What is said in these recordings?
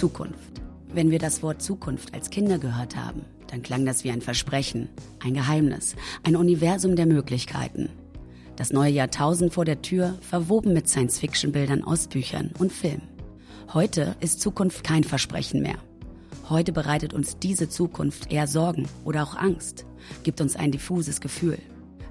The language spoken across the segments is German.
Zukunft. Wenn wir das Wort Zukunft als Kinder gehört haben, dann klang das wie ein Versprechen, ein Geheimnis, ein Universum der Möglichkeiten. Das neue Jahrtausend vor der Tür, verwoben mit Science-Fiction-Bildern aus Büchern und Filmen. Heute ist Zukunft kein Versprechen mehr. Heute bereitet uns diese Zukunft eher Sorgen oder auch Angst, gibt uns ein diffuses Gefühl.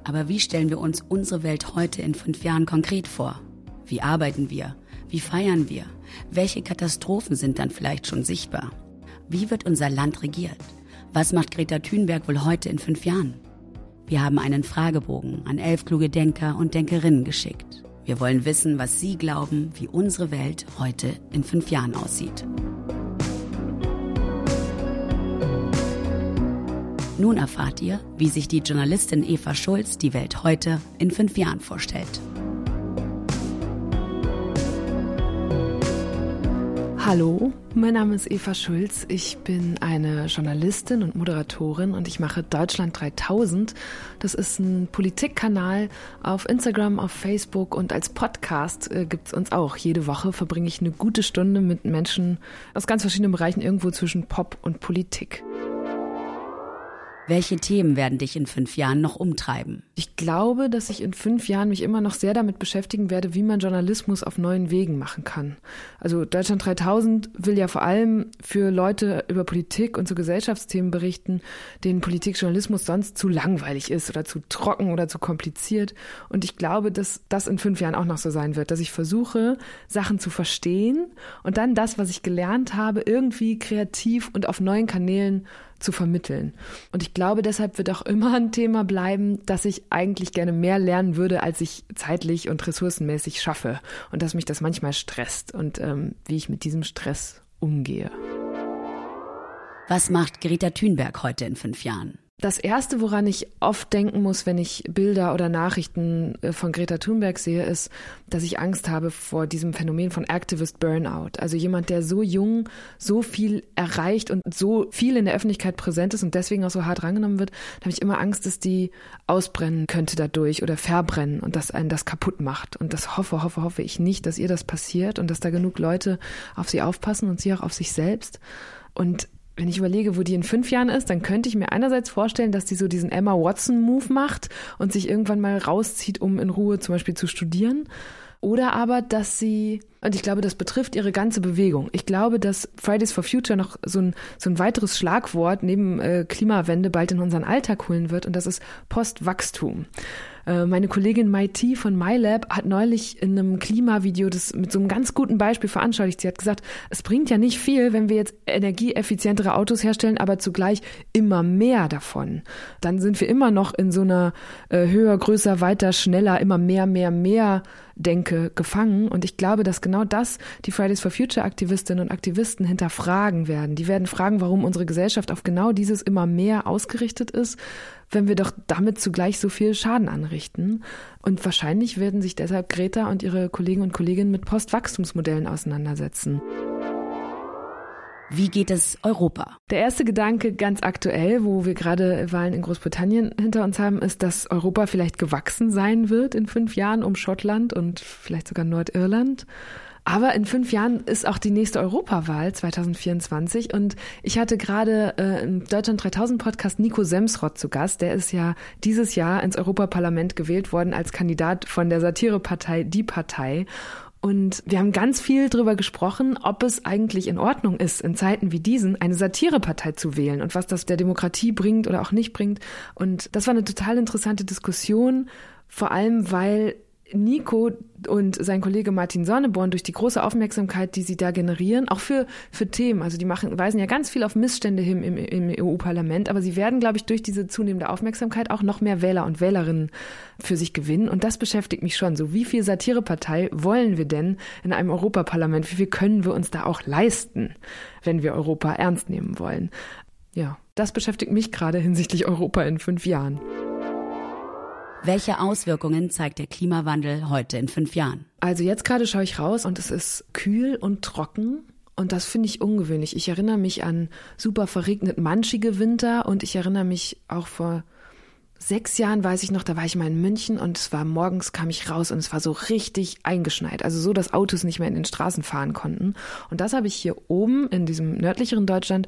Aber wie stellen wir uns unsere Welt heute in fünf Jahren konkret vor? Wie arbeiten wir? Wie feiern wir? Welche Katastrophen sind dann vielleicht schon sichtbar? Wie wird unser Land regiert? Was macht Greta Thunberg wohl heute in fünf Jahren? Wir haben einen Fragebogen an elf kluge Denker und Denkerinnen geschickt. Wir wollen wissen, was Sie glauben, wie unsere Welt heute in fünf Jahren aussieht. Nun erfahrt ihr, wie sich die Journalistin Eva Schulz die Welt heute in fünf Jahren vorstellt. Hallo, mein Name ist Eva Schulz. Ich bin eine Journalistin und Moderatorin und ich mache Deutschland 3000. Das ist ein Politikkanal auf Instagram, auf Facebook und als Podcast äh, es uns auch. Jede Woche verbringe ich eine gute Stunde mit Menschen aus ganz verschiedenen Bereichen irgendwo zwischen Pop und Politik. Welche Themen werden dich in fünf Jahren noch umtreiben? Ich glaube, dass ich in fünf Jahren mich immer noch sehr damit beschäftigen werde, wie man Journalismus auf neuen Wegen machen kann. Also Deutschland 3000 will ja vor allem für Leute über Politik und zu Gesellschaftsthemen berichten, denen Politikjournalismus sonst zu langweilig ist oder zu trocken oder zu kompliziert. Und ich glaube, dass das in fünf Jahren auch noch so sein wird, dass ich versuche, Sachen zu verstehen und dann das, was ich gelernt habe, irgendwie kreativ und auf neuen Kanälen zu vermitteln. Und ich glaube, deshalb wird auch immer ein Thema bleiben, dass ich eigentlich gerne mehr lernen würde, als ich zeitlich und ressourcenmäßig schaffe. Und dass mich das manchmal stresst und ähm, wie ich mit diesem Stress umgehe. Was macht Greta Thunberg heute in fünf Jahren? Das erste, woran ich oft denken muss, wenn ich Bilder oder Nachrichten äh, von Greta Thunberg sehe, ist, dass ich Angst habe vor diesem Phänomen von Activist Burnout. Also jemand, der so jung, so viel erreicht und so viel in der Öffentlichkeit präsent ist und deswegen auch so hart rangenommen wird, da habe ich immer Angst, dass die ausbrennen könnte dadurch oder verbrennen und dass einen das kaputt macht. Und das hoffe, hoffe, hoffe ich nicht, dass ihr das passiert und dass da genug Leute auf sie aufpassen und sie auch auf sich selbst. Und wenn ich überlege, wo die in fünf Jahren ist, dann könnte ich mir einerseits vorstellen, dass die so diesen Emma Watson-Move macht und sich irgendwann mal rauszieht, um in Ruhe zum Beispiel zu studieren. Oder aber, dass sie, und ich glaube, das betrifft ihre ganze Bewegung. Ich glaube, dass Fridays for Future noch so ein, so ein weiteres Schlagwort neben äh, Klimawende bald in unseren Alltag holen wird und das ist Postwachstum. Äh, meine Kollegin Maiti von MyLab hat neulich in einem Klimavideo das mit so einem ganz guten Beispiel veranschaulicht. Sie hat gesagt, es bringt ja nicht viel, wenn wir jetzt energieeffizientere Autos herstellen, aber zugleich immer mehr davon. Dann sind wir immer noch in so einer äh, höher, größer, weiter, schneller, immer mehr, mehr, mehr Denke gefangen. Und ich glaube, dass genau das die Fridays for Future Aktivistinnen und Aktivisten hinterfragen werden. Die werden fragen, warum unsere Gesellschaft auf genau dieses immer mehr ausgerichtet ist, wenn wir doch damit zugleich so viel Schaden anrichten. Und wahrscheinlich werden sich deshalb Greta und ihre Kollegen und Kolleginnen mit Postwachstumsmodellen auseinandersetzen. Wie geht es Europa? Der erste Gedanke ganz aktuell, wo wir gerade Wahlen in Großbritannien hinter uns haben, ist, dass Europa vielleicht gewachsen sein wird in fünf Jahren um Schottland und vielleicht sogar Nordirland. Aber in fünf Jahren ist auch die nächste Europawahl 2024 und ich hatte gerade äh, im Deutschland 3000 Podcast Nico Semsrott zu Gast. Der ist ja dieses Jahr ins Europaparlament gewählt worden als Kandidat von der Satirepartei Die Partei. Und wir haben ganz viel darüber gesprochen, ob es eigentlich in Ordnung ist, in Zeiten wie diesen eine Satirepartei zu wählen und was das der Demokratie bringt oder auch nicht bringt. Und das war eine total interessante Diskussion, vor allem weil Nico und sein Kollege Martin Sonneborn durch die große Aufmerksamkeit, die sie da generieren, auch für, für Themen, also die machen, weisen ja ganz viel auf Missstände hin im, im EU-Parlament, aber sie werden, glaube ich, durch diese zunehmende Aufmerksamkeit auch noch mehr Wähler und Wählerinnen für sich gewinnen. Und das beschäftigt mich schon. So, wie viel Satirepartei wollen wir denn in einem Europaparlament? Wie viel können wir uns da auch leisten, wenn wir Europa ernst nehmen wollen? Ja, das beschäftigt mich gerade hinsichtlich Europa in fünf Jahren. Welche Auswirkungen zeigt der Klimawandel heute in fünf Jahren? Also jetzt gerade schaue ich raus und es ist kühl und trocken. Und das finde ich ungewöhnlich. Ich erinnere mich an super verregnet manchige Winter und ich erinnere mich auch vor sechs Jahren weiß ich noch, da war ich mal in München und es war morgens kam ich raus und es war so richtig eingeschneit. Also so, dass Autos nicht mehr in den Straßen fahren konnten. Und das habe ich hier oben in diesem nördlicheren Deutschland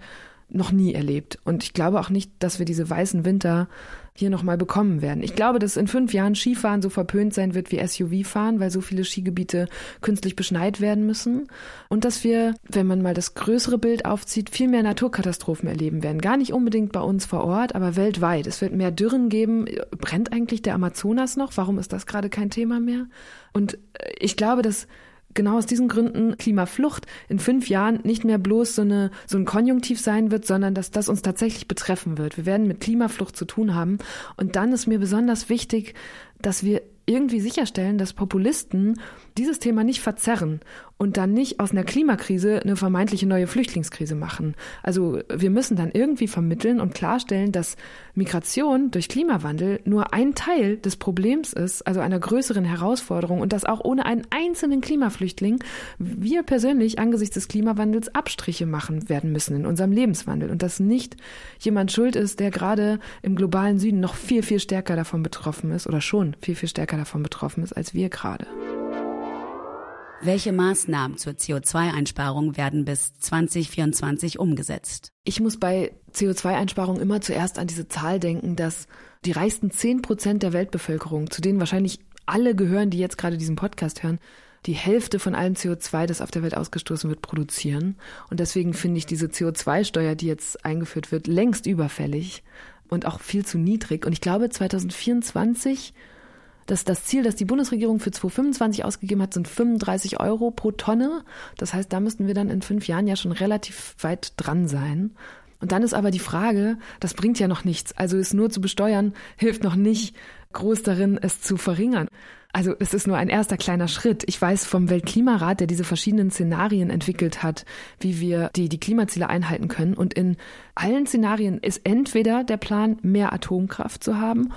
noch nie erlebt. Und ich glaube auch nicht, dass wir diese weißen Winter hier nochmal bekommen werden. Ich glaube, dass in fünf Jahren Skifahren so verpönt sein wird wie SUV-Fahren, weil so viele Skigebiete künstlich beschneit werden müssen. Und dass wir, wenn man mal das größere Bild aufzieht, viel mehr Naturkatastrophen erleben werden. Gar nicht unbedingt bei uns vor Ort, aber weltweit. Es wird mehr Dürren geben. Brennt eigentlich der Amazonas noch? Warum ist das gerade kein Thema mehr? Und ich glaube, dass genau aus diesen Gründen Klimaflucht in fünf Jahren nicht mehr bloß so, eine, so ein Konjunktiv sein wird, sondern dass das uns tatsächlich betreffen wird. Wir werden mit Klimaflucht zu tun haben. Und dann ist mir besonders wichtig, dass wir irgendwie sicherstellen, dass Populisten dieses Thema nicht verzerren und dann nicht aus einer Klimakrise eine vermeintliche neue Flüchtlingskrise machen. Also wir müssen dann irgendwie vermitteln und klarstellen, dass Migration durch Klimawandel nur ein Teil des Problems ist, also einer größeren Herausforderung und dass auch ohne einen einzelnen Klimaflüchtling wir persönlich angesichts des Klimawandels Abstriche machen werden müssen in unserem Lebenswandel und dass nicht jemand schuld ist, der gerade im globalen Süden noch viel, viel stärker davon betroffen ist oder schon viel, viel stärker davon betroffen ist als wir gerade. Welche Maßnahmen zur CO2-Einsparung werden bis 2024 umgesetzt? Ich muss bei CO2-Einsparung immer zuerst an diese Zahl denken, dass die reichsten 10 Prozent der Weltbevölkerung, zu denen wahrscheinlich alle gehören, die jetzt gerade diesen Podcast hören, die Hälfte von allem CO2, das auf der Welt ausgestoßen wird, produzieren. Und deswegen finde ich diese CO2-Steuer, die jetzt eingeführt wird, längst überfällig und auch viel zu niedrig. Und ich glaube, 2024 das, das Ziel, das die Bundesregierung für 2025 ausgegeben hat, sind 35 Euro pro Tonne. Das heißt, da müssten wir dann in fünf Jahren ja schon relativ weit dran sein. Und dann ist aber die Frage, das bringt ja noch nichts. Also es nur zu besteuern, hilft noch nicht groß darin, es zu verringern. Also es ist nur ein erster kleiner Schritt. Ich weiß vom Weltklimarat, der diese verschiedenen Szenarien entwickelt hat, wie wir die, die Klimaziele einhalten können. Und in allen Szenarien ist entweder der Plan, mehr Atomkraft zu haben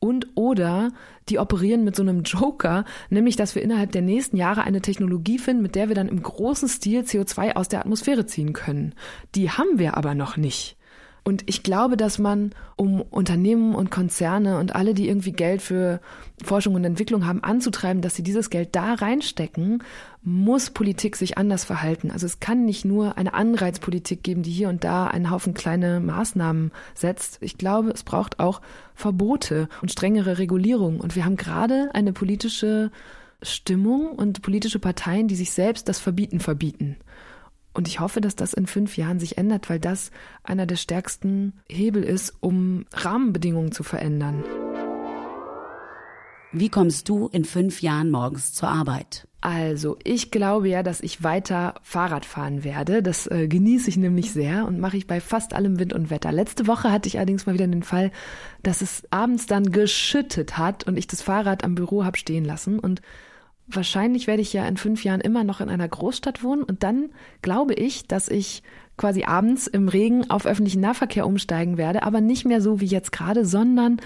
und oder die operieren mit so einem Joker, nämlich dass wir innerhalb der nächsten Jahre eine Technologie finden, mit der wir dann im großen Stil CO2 aus der Atmosphäre ziehen können. Die haben wir aber noch nicht. Und ich glaube, dass man, um Unternehmen und Konzerne und alle, die irgendwie Geld für Forschung und Entwicklung haben, anzutreiben, dass sie dieses Geld da reinstecken, muss Politik sich anders verhalten. Also es kann nicht nur eine Anreizpolitik geben, die hier und da einen Haufen kleine Maßnahmen setzt. Ich glaube, es braucht auch Verbote und strengere Regulierung. Und wir haben gerade eine politische Stimmung und politische Parteien, die sich selbst das Verbieten verbieten. Und ich hoffe, dass das in fünf Jahren sich ändert, weil das einer der stärksten Hebel ist, um Rahmenbedingungen zu verändern. Wie kommst du in fünf Jahren morgens zur Arbeit? Also, ich glaube ja, dass ich weiter Fahrrad fahren werde. Das äh, genieße ich nämlich sehr und mache ich bei fast allem Wind und Wetter. Letzte Woche hatte ich allerdings mal wieder den Fall, dass es abends dann geschüttet hat und ich das Fahrrad am Büro habe stehen lassen und wahrscheinlich werde ich ja in fünf Jahren immer noch in einer Großstadt wohnen und dann glaube ich, dass ich quasi abends im Regen auf öffentlichen Nahverkehr umsteigen werde, aber nicht mehr so wie jetzt gerade, sondern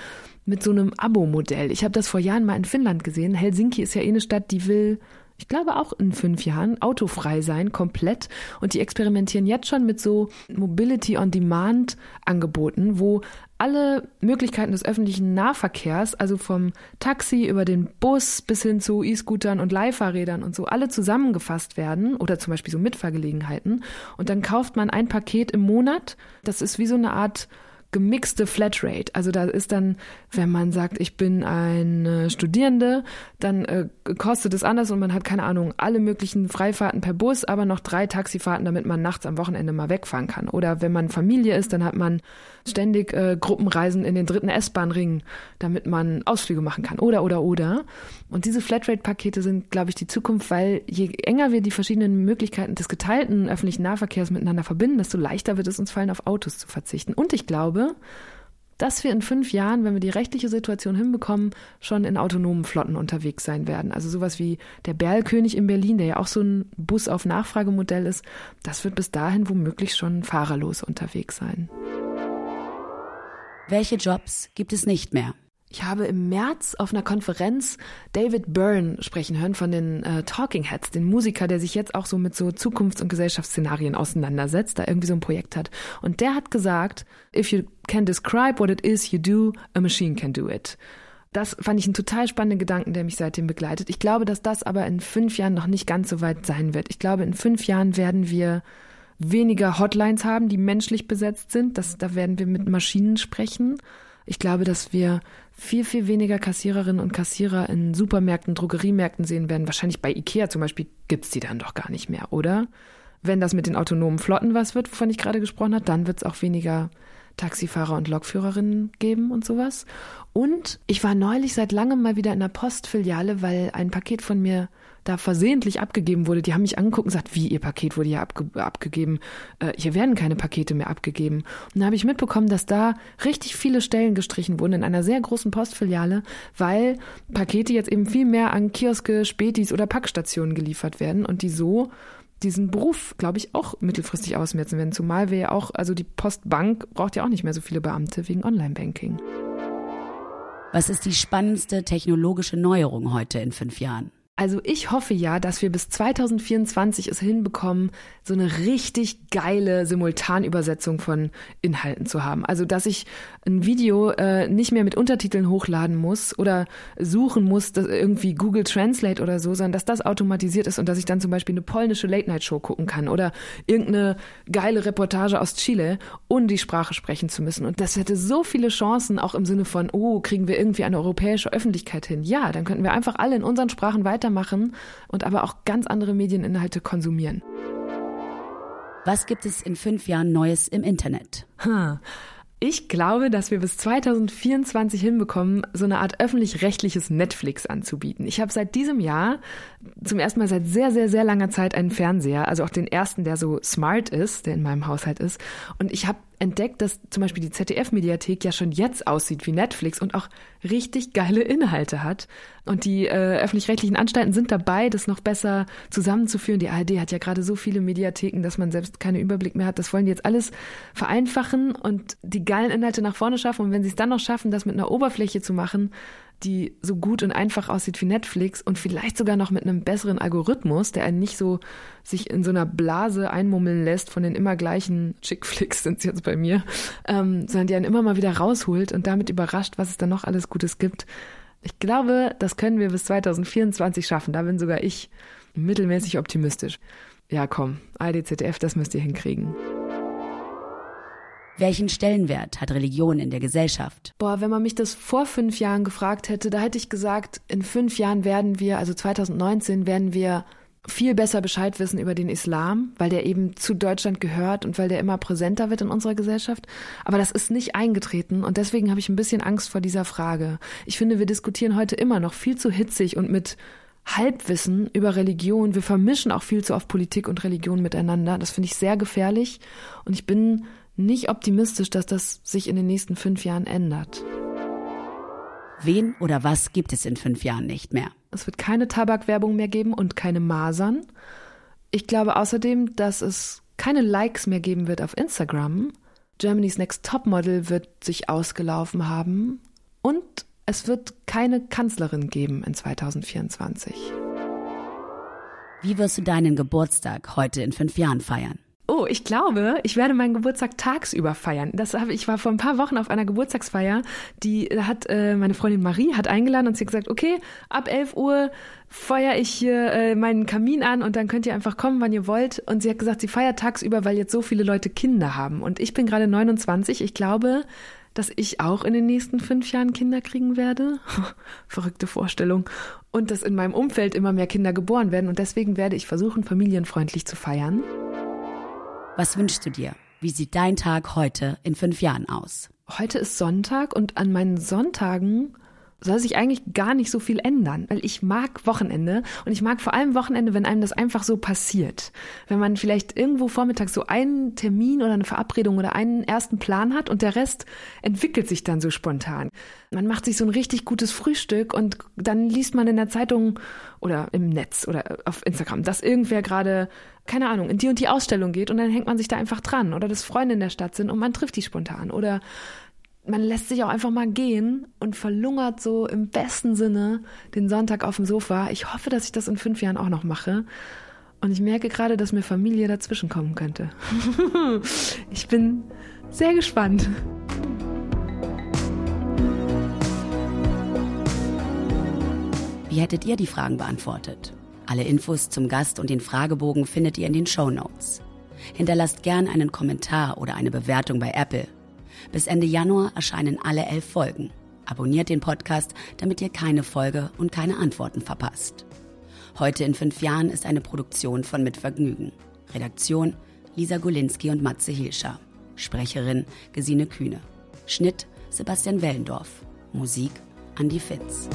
mit so einem Abo-Modell. Ich habe das vor Jahren mal in Finnland gesehen. Helsinki ist ja eh eine Stadt, die will ich glaube auch in fünf Jahren autofrei sein, komplett. Und die experimentieren jetzt schon mit so Mobility on Demand Angeboten, wo alle Möglichkeiten des öffentlichen Nahverkehrs, also vom Taxi über den Bus bis hin zu E-Scootern und Leihfahrrädern und so, alle zusammengefasst werden oder zum Beispiel so Mitfahrgelegenheiten. Und dann kauft man ein Paket im Monat. Das ist wie so eine Art gemixte Flatrate. Also da ist dann, wenn man sagt, ich bin ein Studierende, dann äh, kostet es anders und man hat keine Ahnung, alle möglichen Freifahrten per Bus, aber noch drei Taxifahrten, damit man nachts am Wochenende mal wegfahren kann. Oder wenn man Familie ist, dann hat man ständig äh, Gruppenreisen in den dritten S-Bahn-Ring, damit man Ausflüge machen kann. Oder, oder, oder. Und diese Flatrate-Pakete sind, glaube ich, die Zukunft, weil je enger wir die verschiedenen Möglichkeiten des geteilten öffentlichen Nahverkehrs miteinander verbinden, desto leichter wird es uns fallen, auf Autos zu verzichten. Und ich glaube, dass wir in fünf Jahren, wenn wir die rechtliche Situation hinbekommen, schon in autonomen Flotten unterwegs sein werden. Also sowas wie der Berlkönig in Berlin, der ja auch so ein Bus auf Nachfragemodell ist, das wird bis dahin womöglich schon fahrerlos unterwegs sein. Welche Jobs gibt es nicht mehr? Ich habe im März auf einer Konferenz David Byrne sprechen hören von den äh, Talking Heads, den Musiker, der sich jetzt auch so mit so Zukunfts- und Gesellschaftsszenarien auseinandersetzt, da irgendwie so ein Projekt hat. Und der hat gesagt, if you can describe what it is you do, a machine can do it. Das fand ich einen total spannenden Gedanken, der mich seitdem begleitet. Ich glaube, dass das aber in fünf Jahren noch nicht ganz so weit sein wird. Ich glaube, in fünf Jahren werden wir weniger Hotlines haben, die menschlich besetzt sind. Das, da werden wir mit Maschinen sprechen. Ich glaube, dass wir viel, viel weniger Kassiererinnen und Kassierer in Supermärkten, Drogeriemärkten sehen werden. Wahrscheinlich bei Ikea zum Beispiel gibt's die dann doch gar nicht mehr, oder? Wenn das mit den autonomen Flotten was wird, wovon ich gerade gesprochen habe, dann wird's auch weniger Taxifahrer und Lokführerinnen geben und sowas. Und ich war neulich seit langem mal wieder in der Postfiliale, weil ein Paket von mir da versehentlich abgegeben wurde, die haben mich angeguckt und gesagt, wie, ihr Paket wurde ja abge abgegeben, äh, hier werden keine Pakete mehr abgegeben. Und da habe ich mitbekommen, dass da richtig viele Stellen gestrichen wurden in einer sehr großen Postfiliale, weil Pakete jetzt eben viel mehr an Kioske, Spätis oder Packstationen geliefert werden und die so diesen Beruf, glaube ich, auch mittelfristig ausmerzen werden. Zumal wir ja auch, also die Postbank braucht ja auch nicht mehr so viele Beamte wegen Online-Banking. Was ist die spannendste technologische Neuerung heute in fünf Jahren? Also ich hoffe ja, dass wir bis 2024 es hinbekommen, so eine richtig geile Simultanübersetzung von Inhalten zu haben. Also dass ich ein Video äh, nicht mehr mit Untertiteln hochladen muss oder suchen muss, dass irgendwie Google Translate oder so, sondern dass das automatisiert ist und dass ich dann zum Beispiel eine polnische Late-Night-Show gucken kann oder irgendeine geile Reportage aus Chile, ohne die Sprache sprechen zu müssen. Und das hätte so viele Chancen, auch im Sinne von, oh, kriegen wir irgendwie eine europäische Öffentlichkeit hin. Ja, dann könnten wir einfach alle in unseren Sprachen weiter weitermachen und aber auch ganz andere Medieninhalte konsumieren. Was gibt es in fünf Jahren Neues im Internet? Hm. Ich glaube, dass wir bis 2024 hinbekommen, so eine Art öffentlich-rechtliches Netflix anzubieten. Ich habe seit diesem Jahr zum ersten Mal seit sehr, sehr, sehr langer Zeit einen Fernseher, also auch den ersten, der so smart ist, der in meinem Haushalt ist. Und ich habe entdeckt, dass zum Beispiel die ZDF-Mediathek ja schon jetzt aussieht wie Netflix und auch richtig geile Inhalte hat. Und die äh, öffentlich-rechtlichen Anstalten sind dabei, das noch besser zusammenzuführen. Die ARD hat ja gerade so viele Mediatheken, dass man selbst keinen Überblick mehr hat. Das wollen die jetzt alles vereinfachen und die geilen Inhalte nach vorne schaffen. Und wenn sie es dann noch schaffen, das mit einer Oberfläche zu machen, die so gut und einfach aussieht wie Netflix und vielleicht sogar noch mit einem besseren Algorithmus, der einen nicht so sich in so einer Blase einmummeln lässt von den immer gleichen Chickflicks sind es jetzt bei mir, ähm, sondern die einen immer mal wieder rausholt und damit überrascht, was es da noch alles Gutes gibt. Ich glaube, das können wir bis 2024 schaffen. Da bin sogar ich mittelmäßig optimistisch. Ja, komm, ADZF, das müsst ihr hinkriegen. Welchen Stellenwert hat Religion in der Gesellschaft? Boah, wenn man mich das vor fünf Jahren gefragt hätte, da hätte ich gesagt, in fünf Jahren werden wir, also 2019, werden wir viel besser Bescheid wissen über den Islam, weil der eben zu Deutschland gehört und weil der immer präsenter wird in unserer Gesellschaft. Aber das ist nicht eingetreten und deswegen habe ich ein bisschen Angst vor dieser Frage. Ich finde, wir diskutieren heute immer noch viel zu hitzig und mit Halbwissen über Religion. Wir vermischen auch viel zu oft Politik und Religion miteinander. Das finde ich sehr gefährlich und ich bin nicht optimistisch, dass das sich in den nächsten fünf Jahren ändert. Wen oder was gibt es in fünf Jahren nicht mehr? Es wird keine Tabakwerbung mehr geben und keine Masern. Ich glaube außerdem, dass es keine Likes mehr geben wird auf Instagram. Germany's Next Topmodel wird sich ausgelaufen haben. Und es wird keine Kanzlerin geben in 2024. Wie wirst du deinen Geburtstag heute in fünf Jahren feiern? Oh, ich glaube, ich werde meinen Geburtstag tagsüber feiern. Das habe ich war vor ein paar Wochen auf einer Geburtstagsfeier, die hat äh, meine Freundin Marie hat eingeladen und sie hat gesagt, okay, ab 11 Uhr feuer ich hier äh, meinen Kamin an und dann könnt ihr einfach kommen, wann ihr wollt. Und sie hat gesagt, sie feiert tagsüber, weil jetzt so viele Leute Kinder haben. Und ich bin gerade 29. Ich glaube, dass ich auch in den nächsten fünf Jahren Kinder kriegen werde. Verrückte Vorstellung. Und dass in meinem Umfeld immer mehr Kinder geboren werden. Und deswegen werde ich versuchen, familienfreundlich zu feiern. Was wünschst du dir? Wie sieht dein Tag heute in fünf Jahren aus? Heute ist Sonntag und an meinen Sonntagen soll sich eigentlich gar nicht so viel ändern, weil ich mag Wochenende und ich mag vor allem Wochenende, wenn einem das einfach so passiert. Wenn man vielleicht irgendwo vormittags so einen Termin oder eine Verabredung oder einen ersten Plan hat und der Rest entwickelt sich dann so spontan. Man macht sich so ein richtig gutes Frühstück und dann liest man in der Zeitung oder im Netz oder auf Instagram, dass irgendwer gerade keine Ahnung, in die und die Ausstellung geht und dann hängt man sich da einfach dran oder dass Freunde in der Stadt sind und man trifft die spontan oder man lässt sich auch einfach mal gehen und verlungert so im besten Sinne den Sonntag auf dem Sofa. Ich hoffe, dass ich das in fünf Jahren auch noch mache. Und ich merke gerade, dass mir Familie dazwischen kommen könnte. ich bin sehr gespannt. Wie hättet ihr die Fragen beantwortet? Alle Infos zum Gast und den Fragebogen findet ihr in den Show Notes. Hinterlasst gern einen Kommentar oder eine Bewertung bei Apple. Bis Ende Januar erscheinen alle elf Folgen. Abonniert den Podcast, damit ihr keine Folge und keine Antworten verpasst. Heute in fünf Jahren ist eine Produktion von Mitvergnügen. Redaktion Lisa Golinski und Matze Hilscher. Sprecherin Gesine Kühne. Schnitt Sebastian Wellendorf. Musik Andi Fitz.